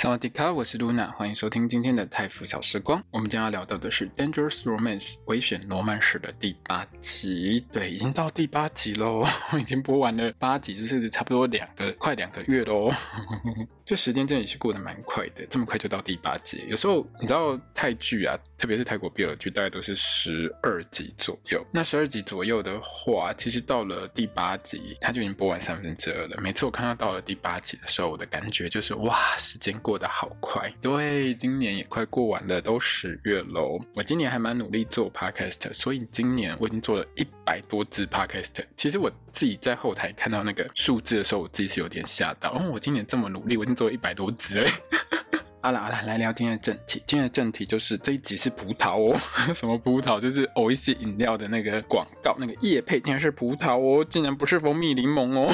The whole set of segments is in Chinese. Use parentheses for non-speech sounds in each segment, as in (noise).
萨瓦迪卡，我是露娜，欢迎收听今天的泰腐小时光。我们将要聊到的是《Dangerous Romance》危险罗曼史的第八集。对，已经到第八集喽，(laughs) 已经播完了八集，就是差不多两个快两个月喽。(laughs) 这时间真的是过得蛮快的，这么快就到第八集。有时候你知道泰剧啊，特别是泰国 BL 剧，大概都是十二集左右。那十二集左右的话，其实到了第八集，它就已经播完三分之二了。每次我看到到了第八集的时候，我的感觉就是哇，时间过。过得好快，对，今年也快过完了，都十月喽。我今年还蛮努力做 podcast，所以今年我已经做了一百多支 podcast。其实我自己在后台看到那个数字的时候，我自己是有点吓到。哦，我今年这么努力，我已经做了一百多支了。(laughs) 好啦好啦，来聊今天的正题。今天的正题就是这一集是葡萄哦，(laughs) 什么葡萄？就是欧一些饮料的那个广告，那个叶配竟然是葡萄哦，竟然不是蜂蜜柠檬哦。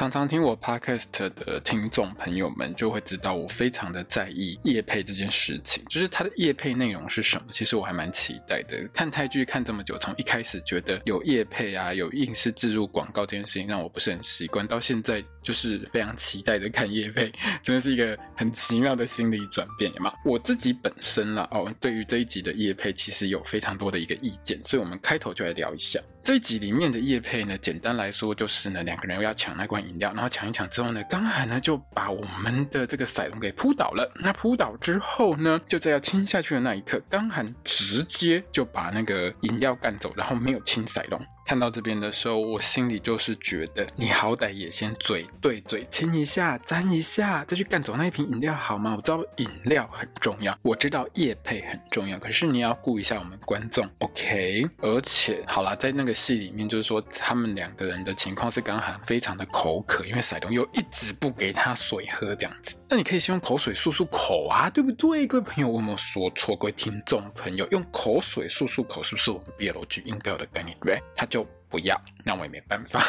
常常听我 podcast 的听众朋友们就会知道，我非常的在意叶配这件事情，就是它的叶配内容是什么。其实我还蛮期待的。看泰剧看这么久，从一开始觉得有叶配啊，有硬是置入广告这件事情让我不是很习惯，到现在就是非常期待的看叶配，(laughs) 真的是一个很奇妙的心理转变嘛。我自己本身啦，哦，对于这一集的叶配其实有非常多的一个意见，所以我们开头就来聊一下这一集里面的叶配呢。简单来说就是呢，两个人要抢那罐饮料，然后抢一抢之后呢，刚好呢就把我们的这个赛龙给扑倒了。那扑倒之后呢，就在要亲下去的那一刻，刚好直接就把那个饮料干走，然后没有亲赛龙。看到这边的时候，我心里就是觉得，你好歹也先嘴对嘴亲一下，沾一下，再去干走那一瓶饮料好吗？我知道饮料很重要，我知道液配很重要，可是你要顾一下我们观众，OK？而且好啦，在那个戏里面，就是说他们两个人的情况是刚好非常的口渴，因为赛隆又一直不给他水喝这样子。那你可以先用口水漱漱口啊，对不对？各位朋友，我有没有说错？各位听众朋友，用口水漱漱口，是不是我们 BL 剧应该有的概念？对，他就。不要，那我也没办法。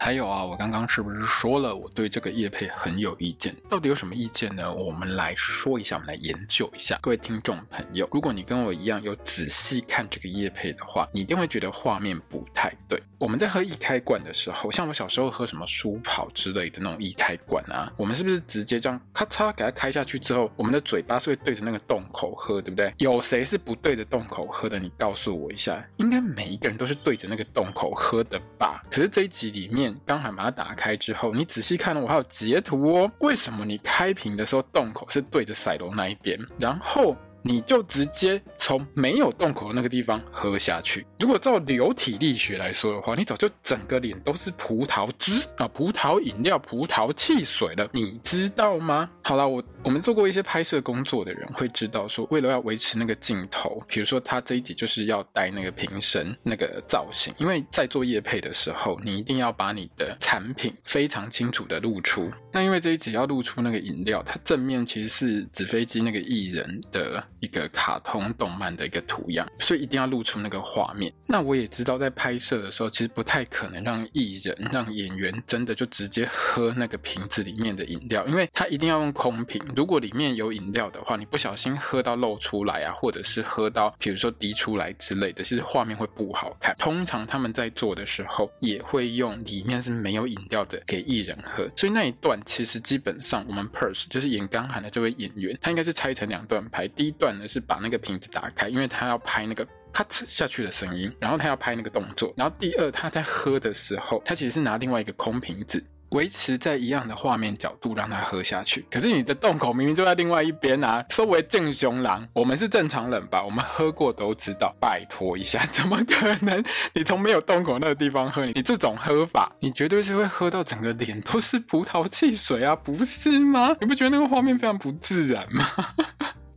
还有啊，我刚刚是不是说了我对这个业配很有意见？到底有什么意见呢？我们来说一下，我们来研究一下。各位听众朋友，如果你跟我一样有仔细看这个业配的话，你一定会觉得画面不太对。我们在喝易开罐的时候，像我小时候喝什么舒跑之类的那种易开罐啊，我们是不是直接这样咔嚓给它开下去之后，我们的嘴巴是会对着那个洞口喝，对不对？有谁是不对着洞口喝的？你告诉我一下。应该每一个人都是对着那个洞口喝的吧？可是这一集里面，刚好把它打开之后，你仔细看，我还有截图哦。为什么你开屏的时候洞口是对着赛罗那一边？然后。你就直接从没有洞口的那个地方喝下去。如果照流体力学来说的话，你早就整个脸都是葡萄汁啊，葡萄饮料、葡萄汽水了，你知道吗？好了，我我们做过一些拍摄工作的人会知道，说为了要维持那个镜头，比如说他这一集就是要带那个瓶身那个造型，因为在做夜配的时候，你一定要把你的产品非常清楚的露出。那因为这一集要露出那个饮料，它正面其实是纸飞机那个艺人的。一个卡通动漫的一个图样，所以一定要露出那个画面。那我也知道，在拍摄的时候，其实不太可能让艺人、让演员真的就直接喝那个瓶子里面的饮料，因为他一定要用空瓶。如果里面有饮料的话，你不小心喝到漏出来啊，或者是喝到比如说滴出来之类的，其实画面会不好看。通常他们在做的时候，也会用里面是没有饮料的给艺人喝。所以那一段其实基本上，我们 Purse 就是演刚涵的这位演员，他应该是拆成两段拍，第一段。是把那个瓶子打开，因为他要拍那个咔哧下去的声音，然后他要拍那个动作。然后第二，他在喝的时候，他其实是拿另外一个空瓶子，维持在一样的画面角度让他喝下去。可是你的洞口明明就在另外一边啊！收为正雄狼，我们是正常人吧？我们喝过都知道，拜托一下，怎么可能？你从没有洞口那个地方喝，你这种喝法，你绝对是会喝到整个脸都是葡萄汽水啊，不是吗？你不觉得那个画面非常不自然吗？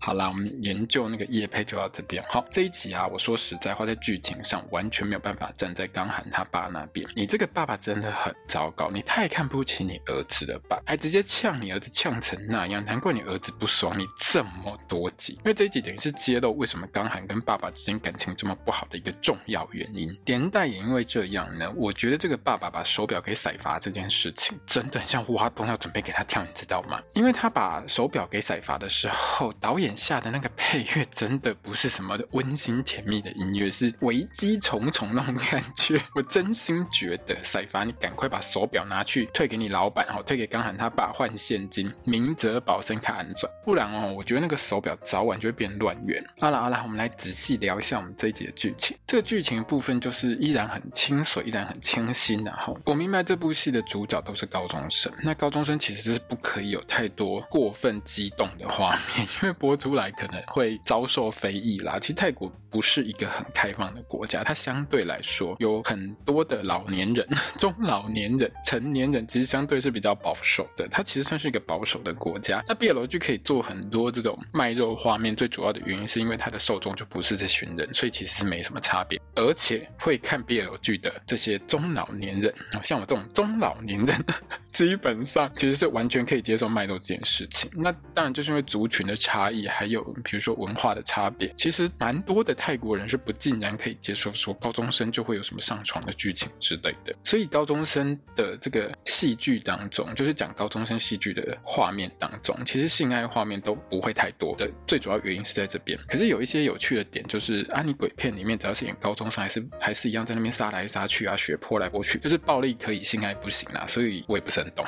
好啦，我们研究那个叶配就到这边。好，这一集啊，我说实在话，在剧情上完全没有办法站在刚涵他爸那边。你这个爸爸真的很糟糕，你太看不起你儿子了吧？还直接呛你儿子呛成那样，难怪你儿子不爽你这么多集。因为这一集等于是揭露为什么刚涵跟爸爸之间感情这么不好的一个重要原因。连带也因为这样呢，我觉得这个爸爸把手表给赛发这件事情，真的很像挖洞要准备给他跳，你知道吗？因为他把手表给赛发的时候，导演下的那个配乐真的不是什么温馨甜蜜的音乐，是危机重重那种感觉。我真心觉得赛凡，你赶快把手表拿去退给你老板，好，退给刚涵他爸换现金，明哲保身卡安转，不然哦，我觉得那个手表早晚就会变乱源。好了好了，我们来仔细聊一下我们这一集的剧情。这个剧情部分就是依然很清水，依然很清新。然后我明白这部戏的主角都是高中生，那高中生其实是不可以有太多过分激动的画面，因为播出来可能会遭受非议啦。其实泰国不是一个很开放的国家，它相对来说有很多的老年人、(laughs) 中老年人、成年人，其实相对是比较保守的。它其实算是一个保守的国家。那 BL 剧可以做很多这种卖肉画面，最主要的原因是因为它的受众就不是这群人，所以其实是没什么差别。而且会看 BL 剧的这些中老年人，像我这种中老年人，(laughs) 基本上其实是完全可以接受卖肉这件事情。那当然就是因为族群的差异，还有比如说文化的差别，其实蛮多的泰国人是不竟然可以接受说高中生就会有什么上床的剧情之类的。所以高中生的这个戏剧当中，就是讲高中生戏剧的画面当中，其实性爱画面都不会太多的。最主要原因是在这边。可是有一些有趣的点，就是啊，你鬼片里面只要是演高中生，还是还是一样在那边杀来杀去啊，血泼来泼去，就是暴力可以，性爱不行啊。所以我也不是很懂。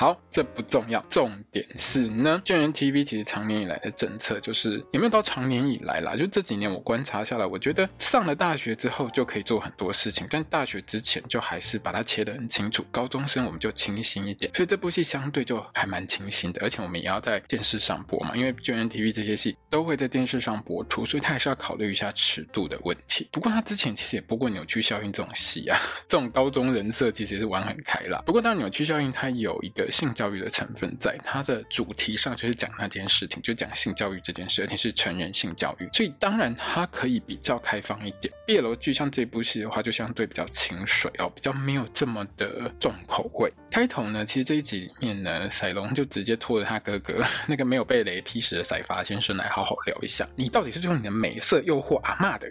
好，这不重要，重点是呢，卷源 TV 其实长年以来的政策就是有没有到长年以来啦？就这几年我观察下来，我觉得上了大学之后就可以做很多事情，但大学之前就还是把它切得很清楚。高中生我们就清新一点，所以这部戏相对就还蛮清新的，而且我们也要在电视上播嘛，因为卷源 TV 这些戏都会在电视上播出，所以他还是要考虑一下尺度的问题。不过他之前其实也播过扭曲效应这种戏啊，(laughs) 这种高中人设其实是玩很开啦。不过当扭曲效应它有一个。性教育的成分在它的主题上，就是讲那件事情，就讲性教育这件事，而且是成人性教育，所以当然它可以比较开放一点。毕业楼剧像这部戏的话，就相对比较清水哦，比较没有这么的重口味。开头呢，其实这一集里面呢，赛龙就直接拖着他哥哥 (laughs) 那个没有被雷劈死的赛发先生来好好聊一下，你到底是用你的美色诱惑阿嬷的？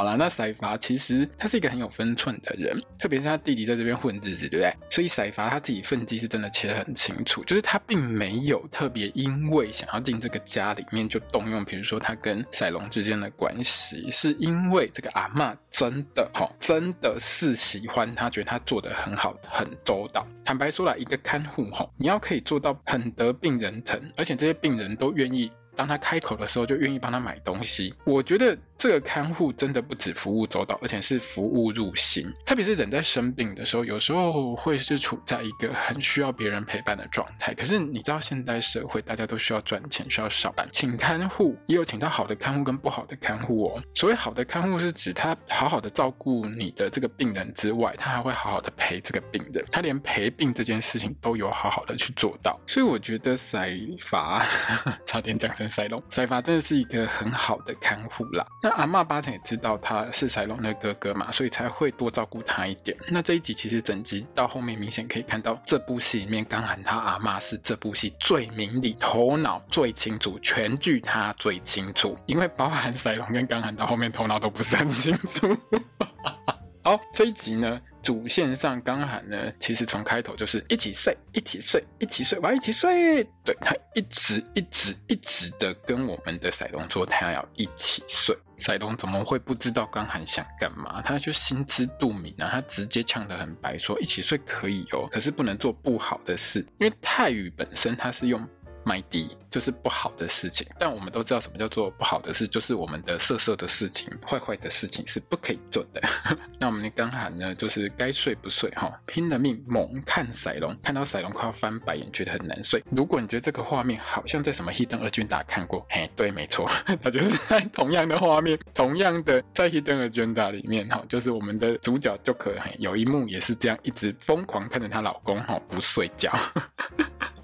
好了，那赛发其实他是一个很有分寸的人，特别是他弟弟在这边混日子，对不对？所以赛发他自己分际是真的切得很清楚，就是他并没有特别因为想要进这个家里面就动用，比如说他跟赛龙之间的关系，是因为这个阿嬷真的哈，真的是喜欢他，觉得他做得很好，很周到。坦白说来，一个看护哈，你要可以做到很得病人疼，而且这些病人都愿意当他开口的时候就愿意帮他买东西，我觉得。这个看护真的不止服务周到，而且是服务入心。特别是人在生病的时候，有时候会是处在一个很需要别人陪伴的状态。可是你知道，现代社会大家都需要赚钱，需要上班，请看护也有请到好的看护跟不好的看护哦。所谓好的看护是指他好好的照顾你的这个病人之外，他还会好好的陪这个病人，他连陪病这件事情都有好好的去做到。所以我觉得赛法 (laughs) 差点讲成赛龙，赛发真的是一个很好的看护啦。那阿嬷八成也知道他是赛龙的哥哥嘛，所以才会多照顾他一点。那这一集其实整集到后面明显可以看到，这部戏里面刚喊他阿嬷是这部戏最明理、头脑最清楚，全剧他最清楚，因为包含赛龙跟刚喊到后面头脑都不是很清楚。好，这一集呢，主线上刚涵呢，其实从开头就是一起睡，一起睡，一起睡，我要一起睡。对，他一直一直一直的跟我们的赛龙说，他要一起睡。赛龙怎么会不知道刚涵想干嘛？他就心知肚明啊，他直接呛得很白，说一起睡可以哦，可是不能做不好的事，因为泰语本身它是用。麦迪就是不好的事情，但我们都知道什么叫做不好的事，就是我们的色色的事情、坏坏的事情是不可以做的。(laughs) 那我们的刚好呢，就是该睡不睡哈，拼了命猛看赛龙，看到赛龙快要翻白眼，觉得很难睡。如果你觉得这个画面好像在什么《Hidden Agenda》看过，嘿，对，没错，(laughs) 他就是在同样的画面，同样的在《Hidden Agenda》里面哈，就是我们的主角就可有一幕也是这样，一直疯狂看着她老公哈不睡觉。(laughs)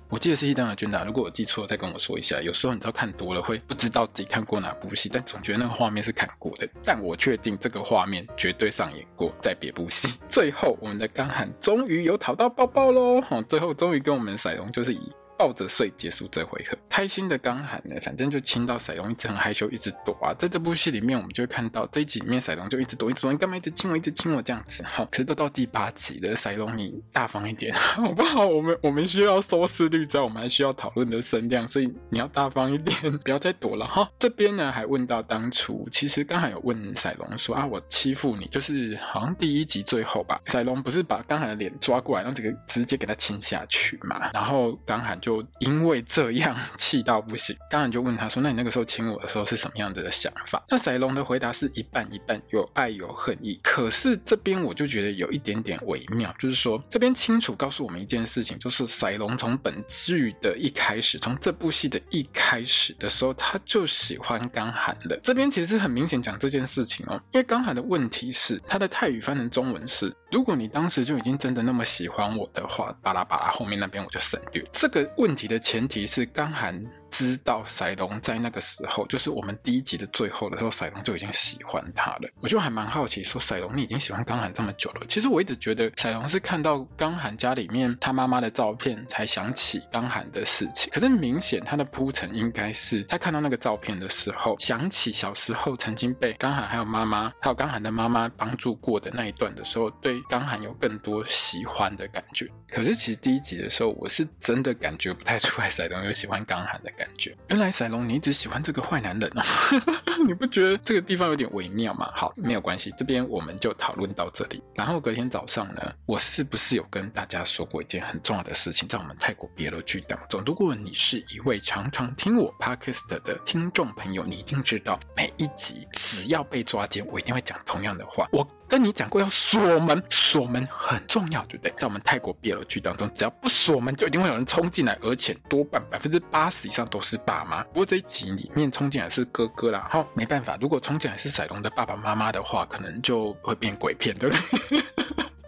我记得是《一灯的君》的，如果我记错了，再跟我说一下。有时候你知道看多了会不知道自己看过哪部戏，但总觉得那个画面是看过的。但我确定这个画面绝对上演过在别部戏。(laughs) 最后，我们的刚喊终于有讨到包包喽！哈，最后终于跟我们赛龙就是以。抱着睡结束这回合，开心的刚喊呢，反正就亲到赛隆一直很害羞，一直躲啊。在这部戏里面，我们就会看到这一集里面赛隆就一直躲，一直躲，你干嘛一直亲我，一直亲我这样子？哈，可是都到第八集了，赛隆你大方一点 (laughs) 好不好？我们我们需要收视率，在我们还需要讨论的声量，所以你要大方一点，(laughs) 不要再躲了哈。这边呢还问到当初，其实刚喊有问赛隆说啊，我欺负你，就是好像第一集最后吧，赛隆不是把刚喊的脸抓过来，让这个直接给他亲下去嘛，然后刚喊。就因为这样气到不行，当然就问他说：“那你那个时候亲我的时候是什么样子的想法？” (laughs) 那赛龙的回答是一半一半，有爱有恨意。可是这边我就觉得有一点点微妙，就是说这边清楚告诉我们一件事情，就是赛龙从本剧的一开始，从这部戏的一开始的时候，他就喜欢刚寒的。这边其实很明显讲这件事情哦，因为刚寒的问题是他的泰语翻成中文是：如果你当时就已经真的那么喜欢我的话，巴拉巴拉后面那边我就省略这个。问题的前提是刚寒。知道赛隆在那个时候，就是我们第一集的最后的时候，赛隆就已经喜欢他了。我就还蛮好奇，说赛隆你已经喜欢刚寒这么久了。其实我一直觉得赛隆是看到刚寒家里面他妈妈的照片，才想起刚寒的事情。可是明显他的铺陈应该是他看到那个照片的时候，想起小时候曾经被刚寒还有妈妈还有刚寒的妈妈帮助过的那一段的时候，对刚寒有更多喜欢的感觉。可是其实第一集的时候，我是真的感觉不太出来赛隆有喜欢刚寒的感觉。原来赛隆你一直喜欢这个坏男人啊，(laughs) 你不觉得这个地方有点微妙吗？好，没有关系，这边我们就讨论到这里。然后隔天早上呢，我是不是有跟大家说过一件很重要的事情？在我们泰国 BL 剧当中，如果你是一位常常听我 Podcast 的听众朋友，你一定知道每一集只要被抓奸，我一定会讲同样的话。我跟你讲过要锁门，锁门很重要，对不对？在我们泰国 BL 剧当中，只要不锁门，就一定会有人冲进来，而且多半百分之八十以上都是爸妈。不过这一集里面冲进来是哥哥啦，哈，没办法，如果冲进来是赛隆的爸爸妈妈的话，可能就会变鬼片，对不对？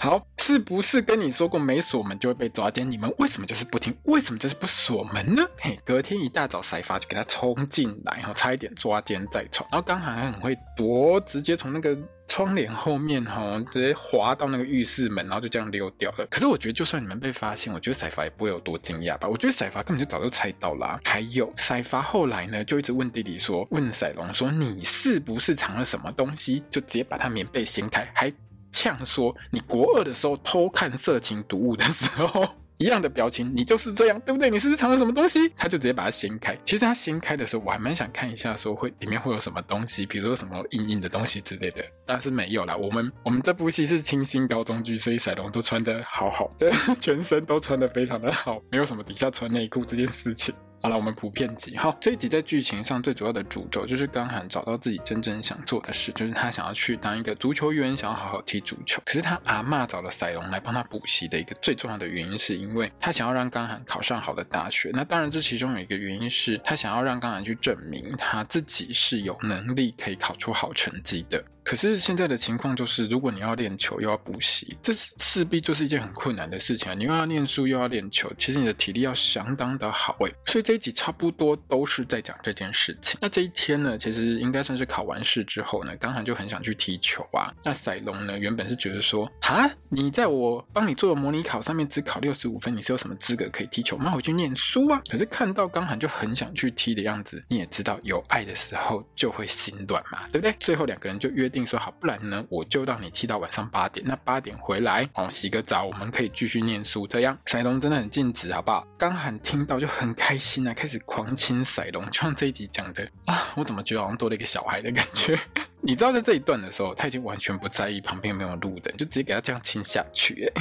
好，是不是跟你说过没锁门就会被抓奸？你们为什么就是不听？为什么就是不锁门呢？嘿，隔天一大早，赛发就给他冲进来，然后差一点抓奸在床。然后刚好还很会躲，直接从那个窗帘后面哈，直接滑到那个浴室门，然后就这样溜掉了。可是我觉得，就算你们被发现，我觉得赛发也不会有多惊讶吧？我觉得赛发根本就早就猜到啦。还有赛发后来呢，就一直问弟弟说，问赛隆说，你是不是藏了什么东西？就直接把他棉被掀开，还。呛说：“你国二的时候偷看色情读物的时候，(laughs) 一样的表情，你就是这样，对不对？你是不是藏了什么东西？”他就直接把它掀开。其实他掀开的时候，我还蛮想看一下，说会里面会有什么东西，比如说什么硬硬的东西之类的。但是没有啦。我们我们这部戏是清新高中剧，所以赛龙都穿得好好的，(laughs) 全身都穿得非常的好，没有什么底下穿内裤这件事情。好了，我们普遍集。好，这一集在剧情上最主要的主轴就是刚喊找到自己真正想做的事，就是他想要去当一个足球员，想要好好踢足球。可是他阿嬷找了赛隆来帮他补习的一个最重要的原因，是因为他想要让刚喊考上好的大学。那当然，这其中有一个原因是他想要让刚喊去证明他自己是有能力可以考出好成绩的。可是现在的情况就是，如果你要练球又要补习，这势必就是一件很困难的事情啊！你又要念书又要练球，其实你的体力要相当的好诶。所以这一集差不多都是在讲这件事情。那这一天呢，其实应该算是考完试之后呢，刚喊就很想去踢球啊。那赛隆呢，原本是觉得说，哈，你在我帮你做的模拟考上面只考六十五分，你是有什么资格可以踢球？那回去念书啊！可是看到刚喊就很想去踢的样子，你也知道有爱的时候就会心软嘛，对不对？最后两个人就约定。说好，不然呢，我就让你踢到晚上八点。那八点回来，哦，洗个澡，我们可以继续念书。这样，赛龙真的很尽职，好不好？刚喊听到就很开心啊，开始狂亲赛龙。就像这一集讲的啊，我怎么觉得好像多了一个小孩的感觉？(laughs) 你知道，在这一段的时候，他已经完全不在意旁边有没有路人，就直接给他这样亲下去。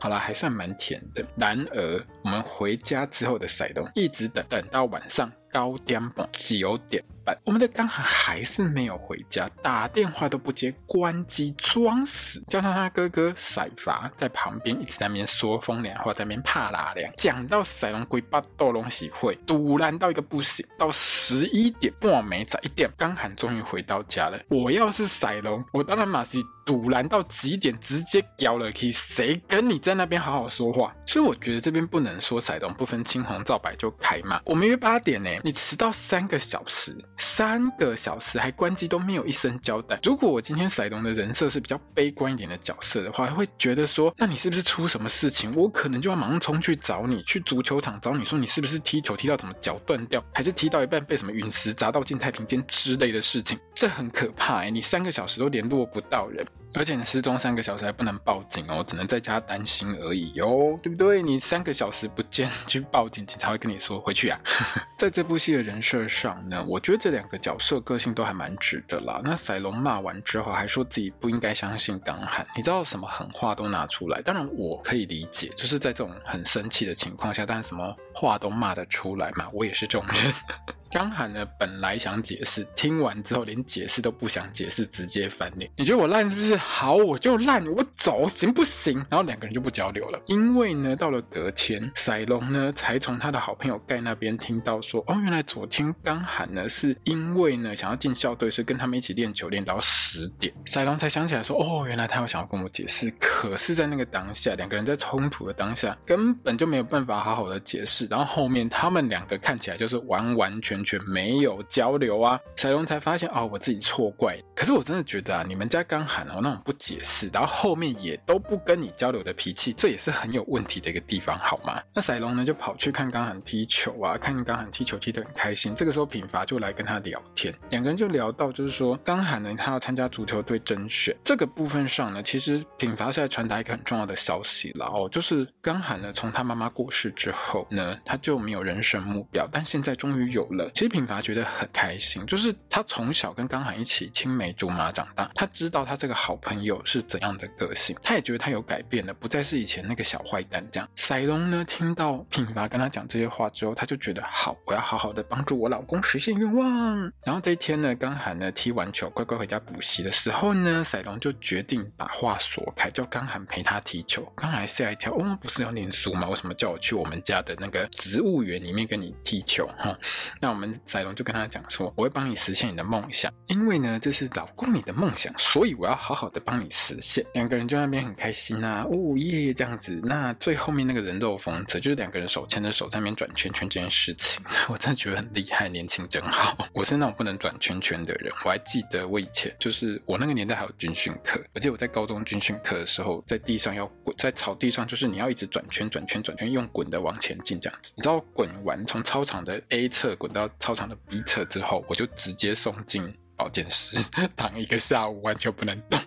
好啦，还算蛮甜的。然而，我们回家之后的赛隆一直等，等到晚上高点半九点半。我们的刚喊还是没有回家，打电话都不接，关机装死，加上他哥哥赛伐在旁边一直在那边说风凉话，在那边怕拉凉，讲到赛隆鬼巴斗龙喜会，突然到一个不行，到十一点半没在一点，刚喊终于回到家了。我要是赛隆，我当然马是。堵拦到极点，直接屌了 key，谁跟你在那边好好说话？所以我觉得这边不能说赛龙不分青红皂白就开骂。我们约八点呢，你迟到三个小时，三个小时还关机都没有一声交代。如果我今天赛龙的人设是比较悲观一点的角色的话，会觉得说，那你是不是出什么事情？我可能就要马上冲去找你，去足球场找你说你是不是踢球踢到怎么脚断掉，还是踢到一半被什么陨石砸到进太平间之类的事情？这很可怕哎，你三个小时都联络不到人。而且你失踪三个小时还不能报警哦，只能在家担心而已哟，对不对？你三个小时不见去报警，警察会跟你说回去啊。(laughs) 在这部戏的人设上呢，我觉得这两个角色个性都还蛮直的啦。那赛龙骂完之后还说自己不应该相信刚涵，你知道什么狠话都拿出来。当然我可以理解，就是在这种很生气的情况下，但是什么话都骂得出来嘛。我也是这种人。(laughs) 刚喊呢，本来想解释，听完之后连解释都不想解释，直接翻脸。你觉得我烂是不是？好，我就烂，我走行不行？然后两个人就不交流了。因为呢，到了隔天，赛龙呢才从他的好朋友盖那边听到说，哦，原来昨天刚喊呢是因为呢想要进校队，所以跟他们一起练球练到十点。赛龙才想起来说，哦，原来他有想要跟我解释。可是，在那个当下，两个人在冲突的当下，根本就没有办法好好的解释。然后后面他们两个看起来就是完完全。全没有交流啊！赛龙才发现哦，我自己错怪。可是我真的觉得啊，你们家刚涵哦那种不解释，然后后面也都不跟你交流的脾气，这也是很有问题的一个地方，好吗？那赛龙呢就跑去看刚涵踢球啊，看刚涵踢球踢得很开心。这个时候品罚就来跟他聊天，两个人就聊到就是说刚涵呢他要参加足球队甄选这个部分上呢，其实品罚是在传达一个很重要的消息了哦，就是刚涵呢从他妈妈过世之后呢，他就没有人生目标，但现在终于有了。其实品伐觉得很开心，就是他从小跟刚涵一起青梅竹马长大，他知道他这个好朋友是怎样的个性，他也觉得他有改变了，不再是以前那个小坏蛋这样。赛龙呢，听到品伐跟他讲这些话之后，他就觉得好，我要好好的帮助我老公实现愿望。然后这一天呢，刚涵呢踢完球，乖乖回家补习的时候呢，赛龙就决定把话说开，叫刚涵陪他踢球。刚涵吓一跳，哦，不是要念书吗？为什么叫我去我们家的那个植物园里面跟你踢球？哈，那我们。仔龙就跟他讲说：“我会帮你实现你的梦想，因为呢，这是老公你的梦想，所以我要好好的帮你实现。”两个人就那边很开心啊，哦耶，这样子。那最后面那个人肉风车，就是两个人手牵着手在那边转圈圈这件事情，(laughs) 我真的觉得很厉害，年轻真好。我是那种不能转圈圈的人，我还记得我以前就是我那个年代还有军训课，而且我在高中军训课的时候，在地上要滚，在草地上就是你要一直转圈转圈转圈，用滚的往前进这样你知道滚完从操场的 A 侧滚到操场的 B 侧之后，我就直接送进保健室，躺一个下午，完全不能动。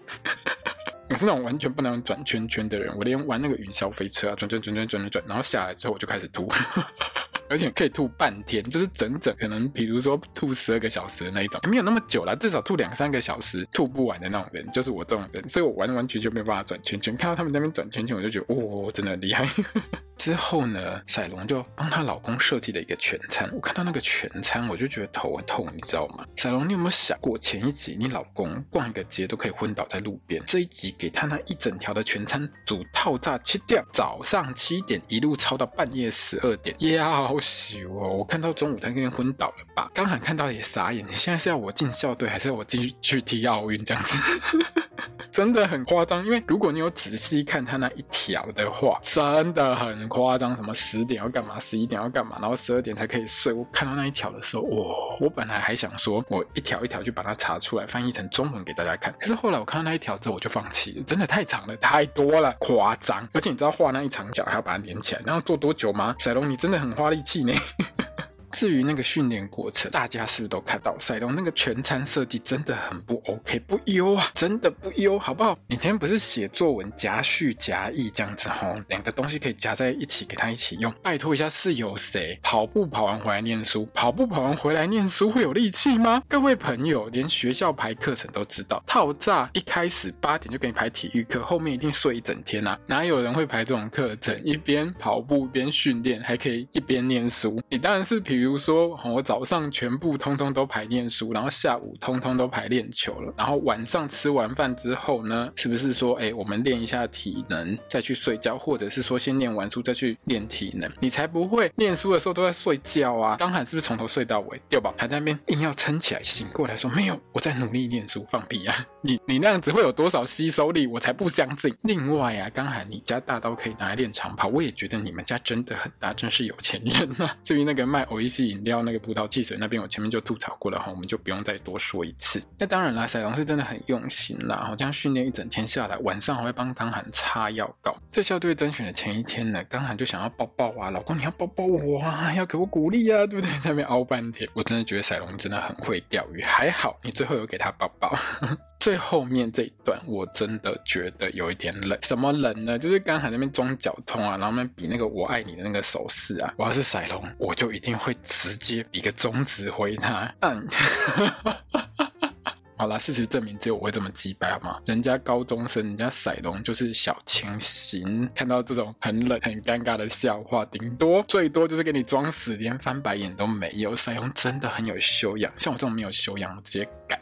(laughs) 我是那种完全不能转圈圈的人，我连玩那个云霄飞车啊，转转转转转转转，然后下来之后我就开始吐。而且可以吐半天，就是整整可能，比如说吐十二个小时的那一种，没有那么久啦，至少吐两三个小时吐不完的那种人，就是我这种人，所以我完完全全没有办法转圈圈。看到他们那边转圈圈，我就觉得，哦，真的很厉害。(laughs) 之后呢，赛龙就帮她老公设计了一个全餐，我看到那个全餐，我就觉得头很痛，你知道吗？赛龙，你有没有想过前一集你老公逛一个街都可以昏倒在路边，这一集给他那一整条的全餐煮套炸切掉，早上七点一路抄到半夜十二点，要。好羞哦！我看到中午他那边昏倒了吧？刚好看到也傻眼。你现在是要我进校队，还是要我进去去踢奥运这样子？(laughs) 真的很夸张。因为如果你有仔细看他那一条的话，真的很夸张。什么十点要干嘛，十一点要干嘛，然后十二点才可以睡。我看到那一条的时候，哇！我本来还想说，我一条一条去把它查出来，翻译成中文给大家看。可是后来我看到那一条之后，我就放弃了。真的太长了，太多了，夸张。而且你知道画那一长角还要把它连起来，那要做多久吗？赛龙，你真的很花力气呢。至于那个训练过程，大家是不是都看到赛龙那个全餐设计真的很不 OK，不优啊，真的不优，好不好？你今天不是写作文夹叙夹议这样子吼，两个东西可以夹在一起给他一起用。拜托一下，是有谁跑步跑完回来念书？跑步跑完回来念书会有力气吗？各位朋友，连学校排课程都知道，套炸一开始八点就给你排体育课，后面一定睡一整天啊，哪有人会排这种课程？一边跑步一边训练，还可以一边念书？你当然是比如。比如说，我早上全部通通都排念书，然后下午通通都排练球了，然后晚上吃完饭之后呢，是不是说，哎，我们练一下体能，再去睡觉，或者是说先念完书再去练体能？你才不会念书的时候都在睡觉啊！刚喊是不是从头睡到尾？对吧？还在那边硬要撑起来，醒过来说没有，我在努力念书，放屁啊！你 (laughs) 你那样子会有多少吸收力？我才不相信。另外啊，刚喊你家大刀可以拿来练长跑，我也觉得你们家真的很大，真是有钱人啊！(laughs) 至于那个卖欧伊西饮料那个葡萄汽水那边，我前面就吐槽过了哈，我们就不用再多说一次。那当然啦，赛龙是真的很用心啦，好这样训练一整天下来，晚上还会帮刚涵擦药膏。在校队甄选的前一天呢，刚涵就想要抱抱啊，老公你要抱抱我啊，要给我鼓励啊，对不对？在那边熬半天，我真的觉得赛龙真的很会钓鱼，还好你最后有给他抱抱。(laughs) 最后面这一段我真的觉得有一点冷，什么冷呢？就是刚才那边装脚痛啊，然后那边比那个我爱你的那个手势啊，我要是赛龙，我就一定会直接比个中指回他。嗯，(laughs) 好啦，事实证明只有我会这么击败好吗？人家高中生，人家赛龙就是小清新，看到这种很冷很尴尬的笑话，顶多最多就是给你装死，连翻白眼都没有。赛龙真的很有修养，像我这种没有修养，我直接改。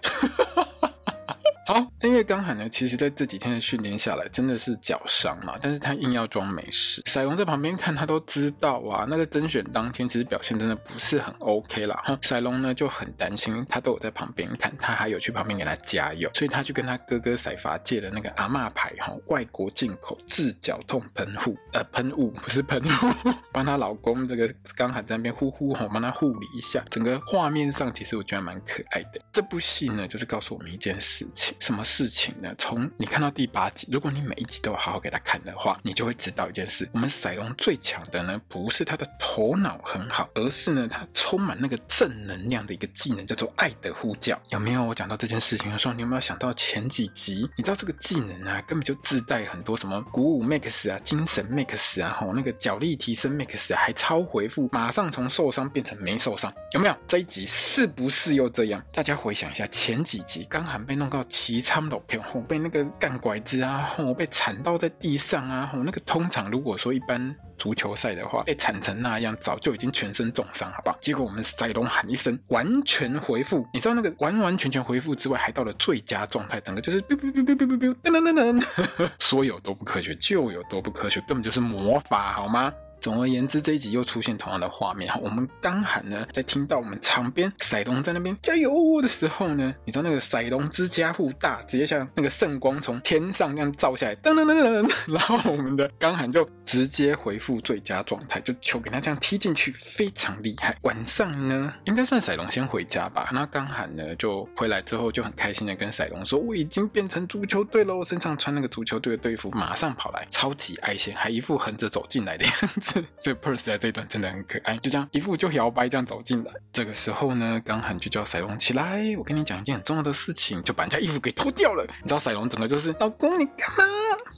好，因为刚喊呢，其实在这几天的训练下来，真的是脚伤嘛，但是他硬要装没事。赛龙在旁边看，他都知道啊。那在甄选当天，其实表现真的不是很 OK 啦。哈，赛龙呢就很担心，他都有在旁边看，他还有去旁边给他加油，所以他去跟他哥哥赛发借了那个阿嬷牌哈，外国进口治脚痛喷雾，呃，喷雾不是喷雾，帮他老公这个刚喊在那边呼呼吼，帮他护理一下。整个画面上，其实我觉得蛮可爱的。这部戏呢，就是告诉我们一件事情。什么事情呢？从你看到第八集，如果你每一集都好好给他看的话，你就会知道一件事：我们赛龙最强的呢，不是他的头脑很好，而是呢，他充满那个正能量的一个技能，叫做爱的呼叫。有没有？我讲到这件事情的时候，你有没有想到前几集？你知道这个技能啊，根本就自带很多什么鼓舞 max 啊、精神 max 啊、吼那个脚力提升 max 啊，还超回复，马上从受伤变成没受伤。有没有？这一集是不是又这样？大家回想一下前几集，刚喊被弄到。骑参老片后被那个干拐子啊，后被铲到在地上啊，后那个通常如果说一般足球赛的话，被铲成那样，早就已经全身重伤，好不好？结果我们赛龙喊一声完全恢复，你知道那个完完全全恢复之外，还到了最佳状态，整个就是哔哔哔哔哔哔哔噔噔噔噔，说有多不科学就有多不科学，根本就是魔法，好吗？总而言之，这一集又出现同样的画面。我们刚喊呢，在听到我们场边赛龙在那边加油的时候呢，你知道那个赛龙之加护大，直接像那个圣光从天上那样照下来，噔噔噔噔噔，然后我们的刚喊就直接回复最佳状态，就球给他这样踢进去，非常厉害。晚上呢，应该算赛龙先回家吧。那刚喊呢，就回来之后就很开心的跟赛龙说：“我已经变成足球队了，我身上穿那个足球队的队服，马上跑来，超级爱现，还一副横着走进来的样子。”这 (laughs) Perse 在这一段真的很可爱，就这样一副就摇摆这样走进来。这个时候呢，刚喊就叫赛龙起来，我跟你讲一件很重要的事情，就把人家衣服给脱掉了。你知道赛龙整个就是老公，你干嘛？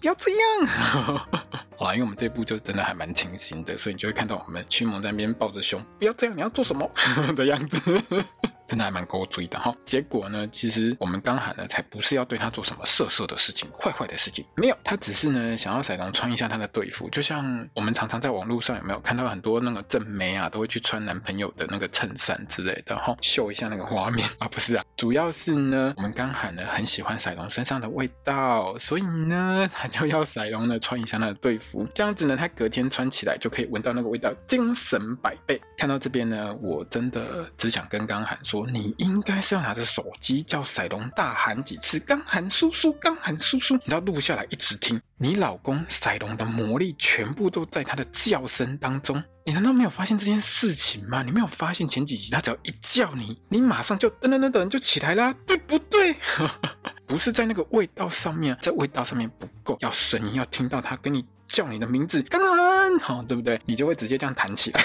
不要这样。好啦，因为我们这部就真的还蛮清新的，所以你就会看到我们驱魔在那边抱着胸，不要这样，你要做什么 (laughs) 的样子。真的还蛮够追的哈，结果呢，其实我们刚喊呢，才不是要对他做什么色色的事情、坏坏的事情，没有，他只是呢想要彩龙穿一下他的队服，就像我们常常在网络上有没有看到很多那个正妹啊，都会去穿男朋友的那个衬衫之类的哈，秀一下那个画面 (laughs) 啊，不是啊，主要是呢，我们刚喊呢很喜欢彩龙身上的味道，所以呢，他就要彩龙呢穿一下他的队服，这样子呢，他隔天穿起来就可以闻到那个味道，精神百倍。看到这边呢，我真的只想跟刚喊说。你应该是要拿着手机叫赛龙大喊几次，刚喊叔叔，刚喊叔叔，你要录下来一直听。你老公赛龙的魔力全部都在他的叫声当中，你难道没有发现这件事情吗？你没有发现前几集他只要一叫你，你马上就噔噔噔噔就起来啦，对不对？不是在那个味道上面，在味道上面不够，要声音要听到他跟你叫你的名字，刚喊，好，对不对？你就会直接这样弹起来。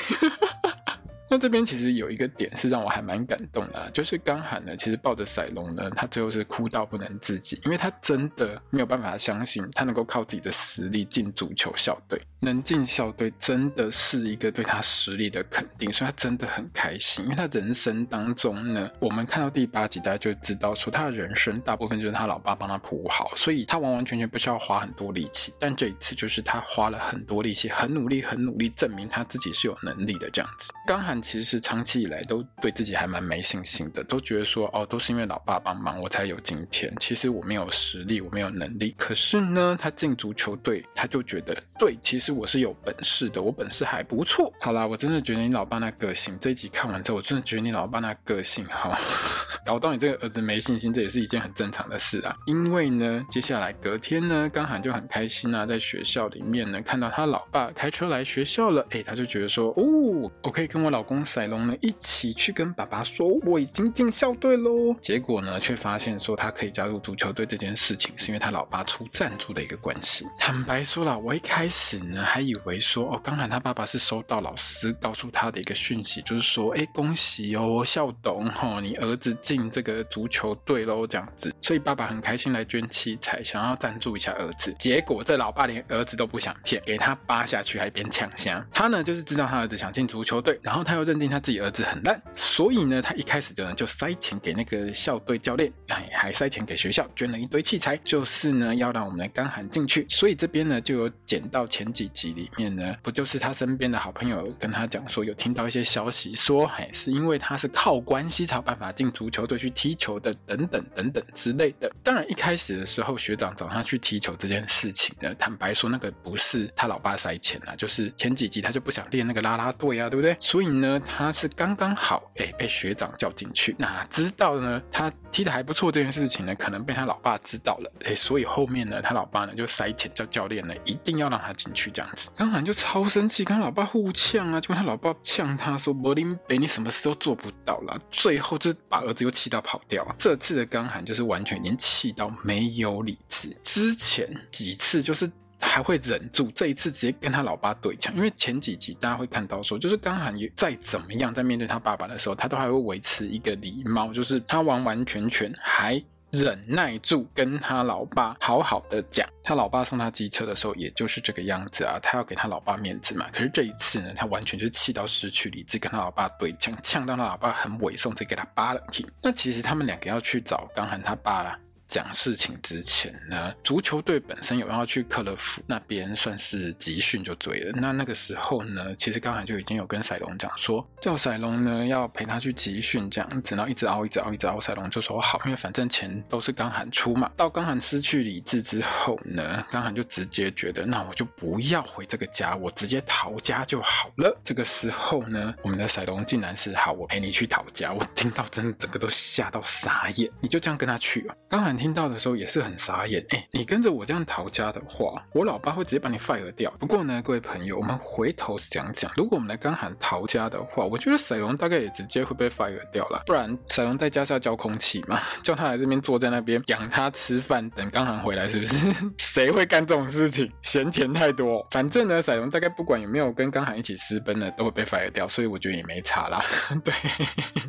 那这边其实有一个点是让我还蛮感动的，就是刚喊呢，其实抱着赛龙呢，他最后是哭到不能自己，因为他真的没有办法相信他能够靠自己的实力进足球校队，能进校队真的是一个对他实力的肯定，所以他真的很开心，因为他人生当中呢，我们看到第八集大家就知道说他的人生大部分就是他老爸帮他铺好，所以他完完全全不需要花很多力气，但这一次就是他花了很多力气，很努力，很努力证明他自己是有能力的这样子。刚喊。其实长期以来都对自己还蛮没信心的，都觉得说哦，都是因为老爸帮忙我才有今天。其实我没有实力，我没有能力。可是呢，他进足球队，他就觉得对，其实我是有本事的，我本事还不错。好啦，我真的觉得你老爸那个性，这一集看完之后，我真的觉得你老爸那个性，哈，(laughs) 搞到你这个儿子没信心，这也是一件很正常的事啊。因为呢，接下来隔天呢，刚涵就很开心啊，在学校里面呢，看到他老爸开车来学校了，哎，他就觉得说，哦，我可以跟我老公赛龙呢一起去跟爸爸说，我已经进校队喽。结果呢，却发现说他可以加入足球队这件事情，是因为他老爸出赞助的一个关系。坦白说了，我一开始呢还以为说，哦，刚涵他爸爸是收到老师告诉他的一个讯息，就是说，哎，恭喜哦，校董哈，你儿子进这个足球队喽，这样子，所以爸爸很开心来捐器材，想要赞助一下儿子。结果这老爸连儿子都不想骗，给他扒下去还边抢香。他呢就是知道他儿子想进足球队，然后他又认定他自己儿子很烂，所以呢他一开始就呢就塞钱给那个校队教练，哎，还塞钱给学校，捐了一堆器材，就是呢要让我们的刚涵进去。所以这边呢就有剪到前几集里面呢，不就是他身边的好朋友跟他讲说，有听到一些消息说，哎，是因为他是靠关系才有办法进足球队去踢球的，等等等等之类的。当然一开始的时候学长找他去踢球这件事情呢，坦白说那个不是他老爸塞钱啊，就是前几集他就不想练那个啦啦队啊，对不对？所以呢他是刚刚好哎被学长叫进去，哪知道呢他踢得还不错这件事情呢，可能被他老爸知道了，哎，所以后面呢他老爸呢就塞钱叫教练呢一定要让他进去这样子。刚涵就超生气，跟他老爸互呛啊，结果他老爸呛他说：“柏林北，你什么事都做不到了。”最后就把儿子又气到跑掉。这次的刚涵就是完全已经气到没有理智。之前几次就是还会忍住，这一次直接跟他老爸对呛。因为前几集大家会看到说，就是刚涵也再怎么样，在面对他爸爸的时候，他都还会维持一个礼貌，就是他完完全全还。忍耐住，跟他老爸好好的讲。他老爸送他机车的时候，也就是这个样子啊。他要给他老爸面子嘛。可是这一次呢，他完全就气到失去理智，跟他老爸对呛，呛到他老爸很委送，直接给他扒了去。那其实他们两个要去找刚涵他爸啦。讲事情之前呢，足球队本身有要去克勒福那边算是集训就对了。那那个时候呢，其实刚才就已经有跟赛龙讲说，叫赛龙呢要陪他去集训这样子，然后一直熬，一直熬，一直熬。赛龙就说好，因为反正钱都是刚涵出嘛。到刚涵失去理智之后呢，刚涵就直接觉得，那我就不要回这个家，我直接逃家就好了。这个时候呢，我们的赛龙竟然是好，我陪你去逃家。我听到真的整个都吓到傻眼，你就这样跟他去啊？刚涵。听到的时候也是很傻眼，哎，你跟着我这样逃家的话，我老爸会直接把你 fire 掉。不过呢，各位朋友，我们回头想想，如果我们来刚涵逃家的话，我觉得赛龙大概也直接会被 fire 掉了。不然赛龙在家是要交空气嘛，(laughs) 叫他来这边坐在那边养他吃饭，等刚涵回来是不是？(laughs) 谁会干这种事情？嫌钱太多。反正呢，赛龙大概不管有没有跟刚涵一起私奔呢，都会被 fire 掉，所以我觉得也没差啦。(laughs) 对，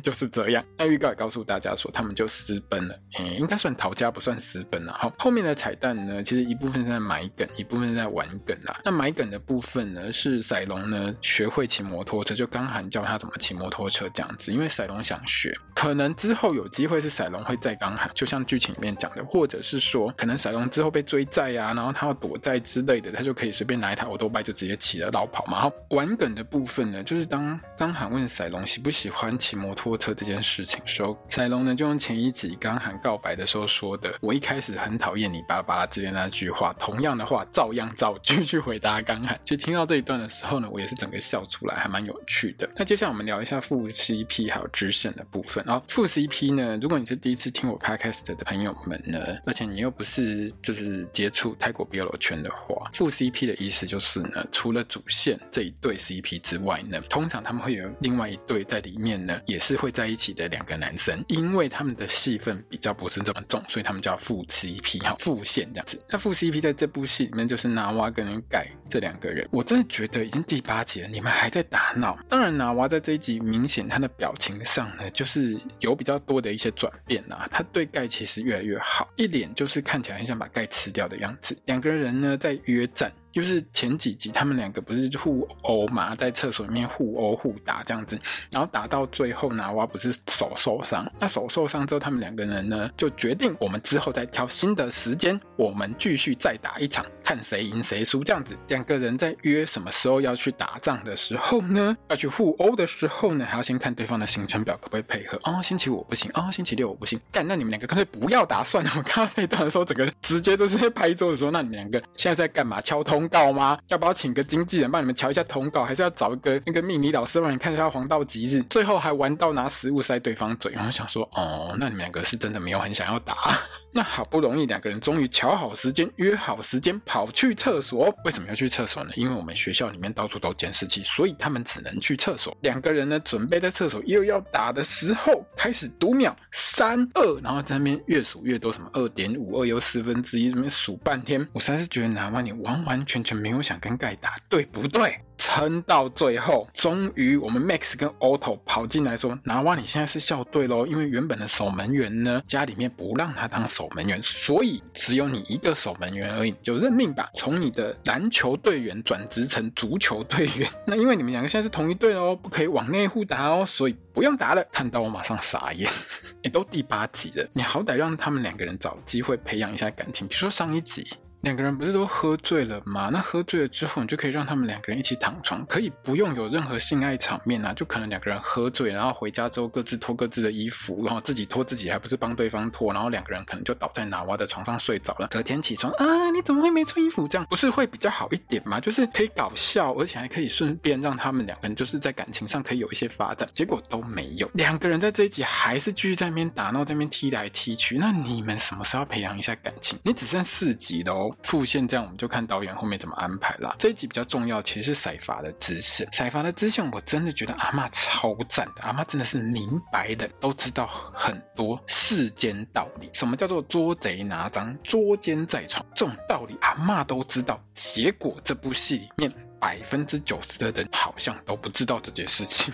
就是这样。那预告也告诉大家说，他们就私奔了，嗯，应该算逃。家不算私奔了，好，后面的彩蛋呢，其实一部分是在埋梗，一部分是在玩梗啦。那埋梗的部分呢，是赛龙呢学会骑摩托车，就刚涵教他怎么骑摩托车这样子。因为赛龙想学，可能之后有机会是赛龙会在刚涵，就像剧情里面讲的，或者是说，可能赛龙之后被追债、啊，然后他要躲债之类的，他就可以随便拿一台欧兜拜就直接骑了，老跑嘛。好，玩梗的部分呢，就是当刚涵问赛龙喜不喜欢骑摩托车这件事情时候，赛龙呢就用前一集刚涵告白的时候说。的，我一开始很讨厌你巴拉巴拉之类那句话，同样的话照样造句去回答刚涵。其实听到这一段的时候呢，我也是整个笑出来，还蛮有趣的。那接下来我们聊一下副 CP 还有支线的部分。然后副 CP 呢，如果你是第一次听我 Podcast 的朋友们呢，而且你又不是就是接触泰国 BL 圈的话，副 CP 的意思就是呢，除了主线这一对 CP 之外呢，通常他们会有另外一对在里面呢，也是会在一起的两个男生，因为他们的戏份比较不是这么重，所以。他们叫副 CP 哈，副线这样子。那副 CP 在这部戏里面就是拿瓦跟盖这两个人。我真的觉得已经第八集了，你们还在打闹。当然，拿瓦在这一集明显他的表情上呢，就是有比较多的一些转变啊。他对盖其实越来越好，一脸就是看起来很想把盖吃掉的样子。两个人呢在约战。就是前几集他们两个不是互殴嘛，在厕所里面互殴互打这样子，然后打到最后拿娃不是手受伤，那手受伤之后，他们两个人呢就决定我们之后再挑新的时间，我们继续再打一场，看谁赢谁输这样子。两个人在约什么时候要去打仗的时候呢，要去互殴的时候呢，还要先看对方的行程表可不可以配合。哦，星期五不行，哦，星期六我不行，干，那你们两个干脆不要打算了。我看到这一段的时候，整个直接就是在拍桌子说，那你们两个现在在干嘛？敲通通告吗？要不要请个经纪人帮你们瞧一下通告？还是要找一个那个命理老师帮你看一下黄道吉日？最后还玩到拿食物塞对方嘴，然后想说，哦，那你们两个是真的没有很想要打。(laughs) 那好不容易两个人终于瞧好时间，约好时间跑去厕所。为什么要去厕所呢？因为我们学校里面到处都监视器，所以他们只能去厕所。两个人呢，准备在厕所又要打的时候，开始读秒三二，然后在那边越数越多，什么二点五二又四分之一，那边数半天。我实在是觉得拿瓦你完完全全没有想跟盖打，对不对？撑到最后，终于我们 Max 跟 Otto 跑进来说：“拿瓦，你现在是校队喽，因为原本的守门员呢，家里面不让他当守门员，所以只有你一个守门员而已，就认命吧，从你的篮球队员转职成足球队员。那因为你们两个现在是同一队哦，不可以往内互打哦，所以不用打了。”看到我马上傻眼，(laughs) 也都第八集了，你好歹让他们两个人找机会培养一下感情，比如说上一集。两个人不是都喝醉了吗？那喝醉了之后，你就可以让他们两个人一起躺床，可以不用有任何性爱场面啊，就可能两个人喝醉，然后回家之后各自脱各自的衣服，然后自己脱自己，还不是帮对方脱，然后两个人可能就倒在拿娃的床上睡着了。隔天起床啊，你怎么会没穿衣服？这样不是会比较好一点吗？就是可以搞笑，而且还可以顺便让他们两个人就是在感情上可以有一些发展。结果都没有，两个人在这一集还是继续在那边打闹，在那边踢来踢去。那你们什么时候要培养一下感情？你只剩四集喽。副线这样，我们就看导演后面怎么安排啦。这一集比较重要，其实是财阀的支线。财阀的支线，我真的觉得阿嬷超赞的。阿嬷真的是明白的，都知道很多世间道理。什么叫做捉贼拿赃、捉奸在床？这种道理阿嬷都知道。结果这部戏里面百分之九十的人好像都不知道这件事情。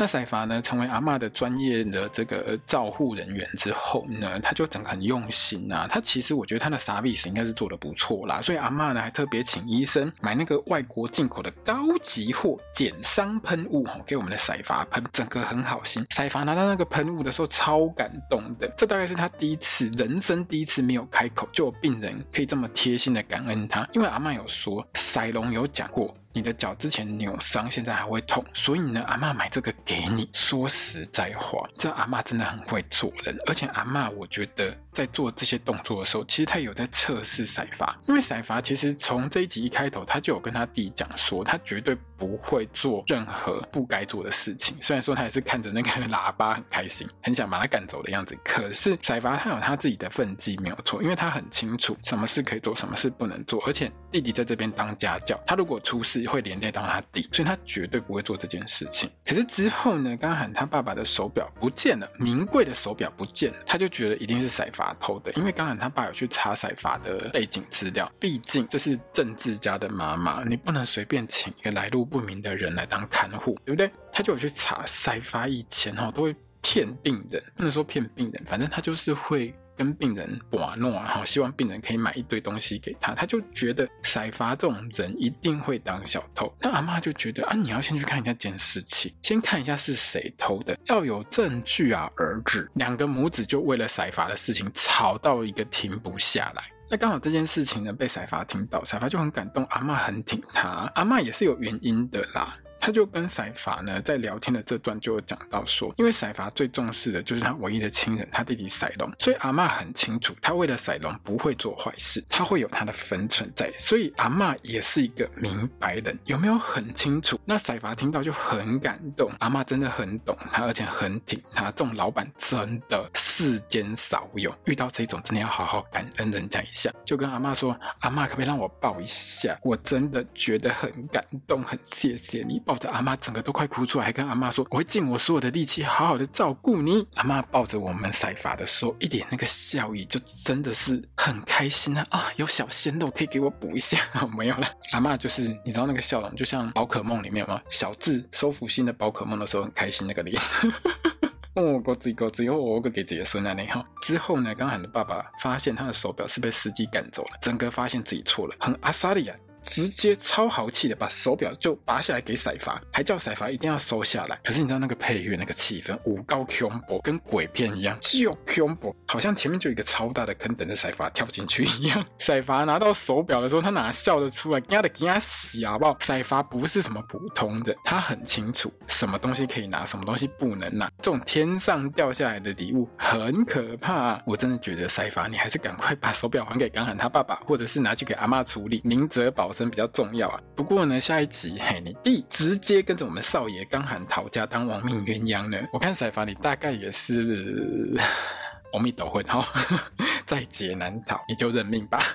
那赛法呢，成为阿嬷的专业的这个照护人员之后呢，他就整个很用心呐、啊。他其实我觉得他的 service 应该是做的不错啦，所以阿嬷呢还特别请医生买那个外国进口的高级货减伤喷雾吼，给我们的赛发喷，整个很好心。赛发拿到那个喷雾的时候超感动的，这大概是他第一次人生第一次没有开口就有病人可以这么贴心的感恩他，因为阿嬷有说，赛龙有讲过。你的脚之前扭伤，现在还会痛，所以呢，阿嬷买这个给你。说实在话，这阿嬷真的很会做人，而且阿嬷我觉得在做这些动作的时候，其实他有在测试赛发，因为赛发其实从这一集一开头，她就有跟她弟讲说，她绝对不会做任何不该做的事情。虽然说他也是看着那个喇叭很开心，(laughs) 很想把他赶走的样子，可是赛发他有他自己的分际没有错，因为他很清楚什么事可以做，什么事不能做，而且弟弟在这边当家教，他如果出事。会连累到他弟，所以他绝对不会做这件事情。可是之后呢，刚喊他爸爸的手表不见了，名贵的手表不见了，他就觉得一定是赛发偷的，因为刚喊他爸有去查赛发的背景资料，毕竟这是政治家的妈妈，你不能随便请一个来路不明的人来当看护，对不对？他就有去查赛发以前哈都会骗病人，不能说骗病人，反正他就是会。跟病人玩弄，然后希望病人可以买一堆东西给他，他就觉得赛发这种人一定会当小偷。那阿嬷就觉得啊，你要先去看一下监视器，先看一下是谁偷的，要有证据啊。儿子两个母子就为了赛发的事情吵到一个停不下来。那刚好这件事情呢被彩发听到，彩发就很感动，阿嬷很挺他，阿嬷也是有原因的啦。他就跟赛发呢在聊天的这段就讲到说，因为赛发最重视的就是他唯一的亲人，他弟弟赛龙，所以阿嬷很清楚，他为了赛龙不会做坏事，他会有他的分寸在，所以阿嬷也是一个明白人，有没有很清楚？那赛发听到就很感动，阿嬷真的很懂他，而且很挺他，这种老板真的世间少有，遇到这种真的要好好感恩人家一下，就跟阿嬷说，阿嬷可不可以让我抱一下？我真的觉得很感动，很谢谢你。抱着阿妈，整个都快哭出来，还跟阿妈说：“我会尽我所有的力气，好好的照顾你。”阿妈抱着我们赛发的时候，一脸那个笑意，就真的是很开心啊！啊，有小鲜肉可以给我补一下，(laughs) 没有了。阿妈就是你知道那个笑容，就像宝可梦里面吗？小智收服新的宝可梦的时候很开心那个脸。(laughs) 哦，狗子狗子，以后我给自己孙那里哈。之后呢，刚喊的爸爸发现他的手表是被司机赶走了，整个发现自己错了，很阿萨利亚。直接超豪气的把手表就拔下来给赛发，还叫赛发一定要收下来。可是你知道那个配乐那个气氛，五高恐怖，跟鬼片一样，就恐怖，好像前面就有一个超大的坑等着赛发跳进去一样。赛发拿到手表的时候，他哪笑得出来？给他的给他洗好不好？赛发不是什么普通的，他很清楚什么东西可以拿，什么东西不能拿。这种天上掉下来的礼物很可怕，我真的觉得赛发你还是赶快把手表还给刚喊他爸爸，或者是拿去给阿嬷处理，明哲保身比较重要啊。不过呢，下一集嘿，你弟直接跟着我们少爷刚喊逃家当亡命鸳鸯呢，我看赛发你大概也是 (laughs) 阿弥陀佛，好，(laughs) 在劫难逃，你就认命吧。(laughs)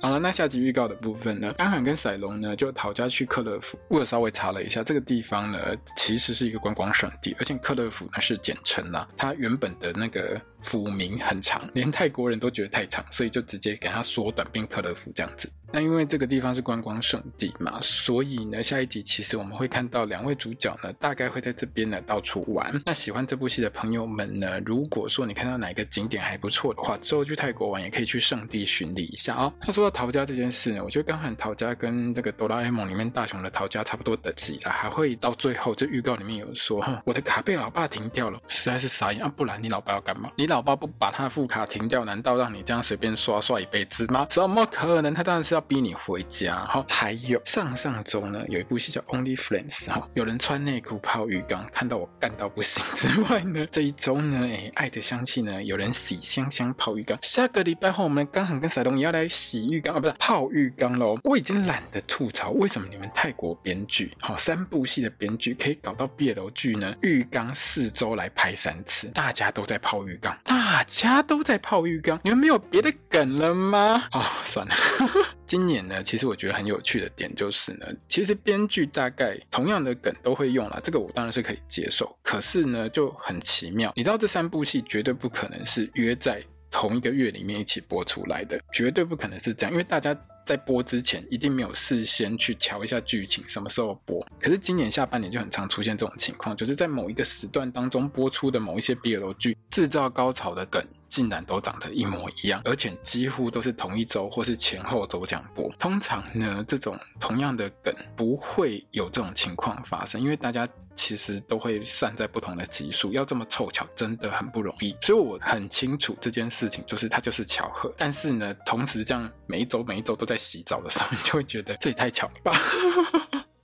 好了，那下集预告的部分呢？刚喊跟赛隆呢就逃家去克勒夫。我稍微查了一下，这个地方呢其实是一个观光胜地，而且克勒夫呢是简称啦，它原本的那个。府名很长，(laughs) 连泰国人都觉得太长，所以就直接给它缩短变克勒夫这样子。那因为这个地方是观光胜地嘛，所以呢，下一集其实我们会看到两位主角呢，大概会在这边呢到处玩。那喜欢这部戏的朋友们呢，如果说你看到哪个景点还不错的话，之后去泰国玩也可以去圣地巡礼一下哦。那说到逃家这件事呢，我觉得刚喊逃家跟这个哆啦 A 梦里面大雄的逃家差不多等级啦，还会到最后这预告里面有说，我的卡被老爸停掉了，实在是傻眼啊！不然你老爸要干嘛？你老爸不把他副卡停掉，难道让你这样随便刷刷一辈子吗？怎么可能？他当然是要逼你回家。好，还有上上周呢，有一部戏叫《Only Friends》哈，有人穿内裤泡浴缸，看到我干到不行之外呢，(laughs) 这一周呢，哎，爱的香气呢，有人洗香香泡浴缸。下个礼拜后，我们刚好跟赛隆也要来洗浴缸啊，不是泡浴缸喽。我已经懒得吐槽，为什么你们泰国编剧好三部戏的编剧可以搞到 BL 剧呢？浴缸四周来拍三次，大家都在泡浴缸，大。家都在泡浴缸，你们没有别的梗了吗？哦，算了。(laughs) 今年呢，其实我觉得很有趣的点就是呢，其实编剧大概同样的梗都会用啦，这个我当然是可以接受。可是呢，就很奇妙，你知道这三部戏绝对不可能是约在同一个月里面一起播出来的，绝对不可能是这样，因为大家。在播之前一定没有事先去瞧一下剧情，什么时候播。可是今年下半年就很常出现这种情况，就是在某一个时段当中播出的某一些 BL 剧，制造高潮的梗竟然都长得一模一样，而且几乎都是同一周或是前后周这样播。通常呢，这种同样的梗不会有这种情况发生，因为大家。其实都会散在不同的集数，要这么凑巧真的很不容易。所以我很清楚这件事情，就是它就是巧合。但是呢，同时这样每一周每一周都在洗澡的时候，你就会觉得 (laughs) 这也太巧了吧。(laughs)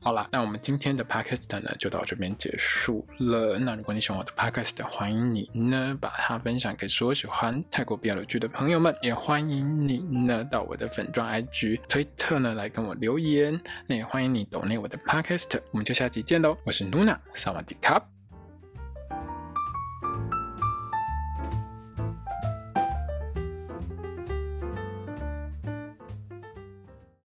好啦，那我们今天的 podcast 呢就到这边结束了。那如果你喜欢我的 podcast，欢迎你呢把它分享给所有喜欢泰国 BL 剧的朋友们，也欢迎你呢到我的粉专 IG 推特呢来跟我留言。那也欢迎你 donate 我的 podcast，我们就下期见喽。我是 Luna，萨瓦迪卡。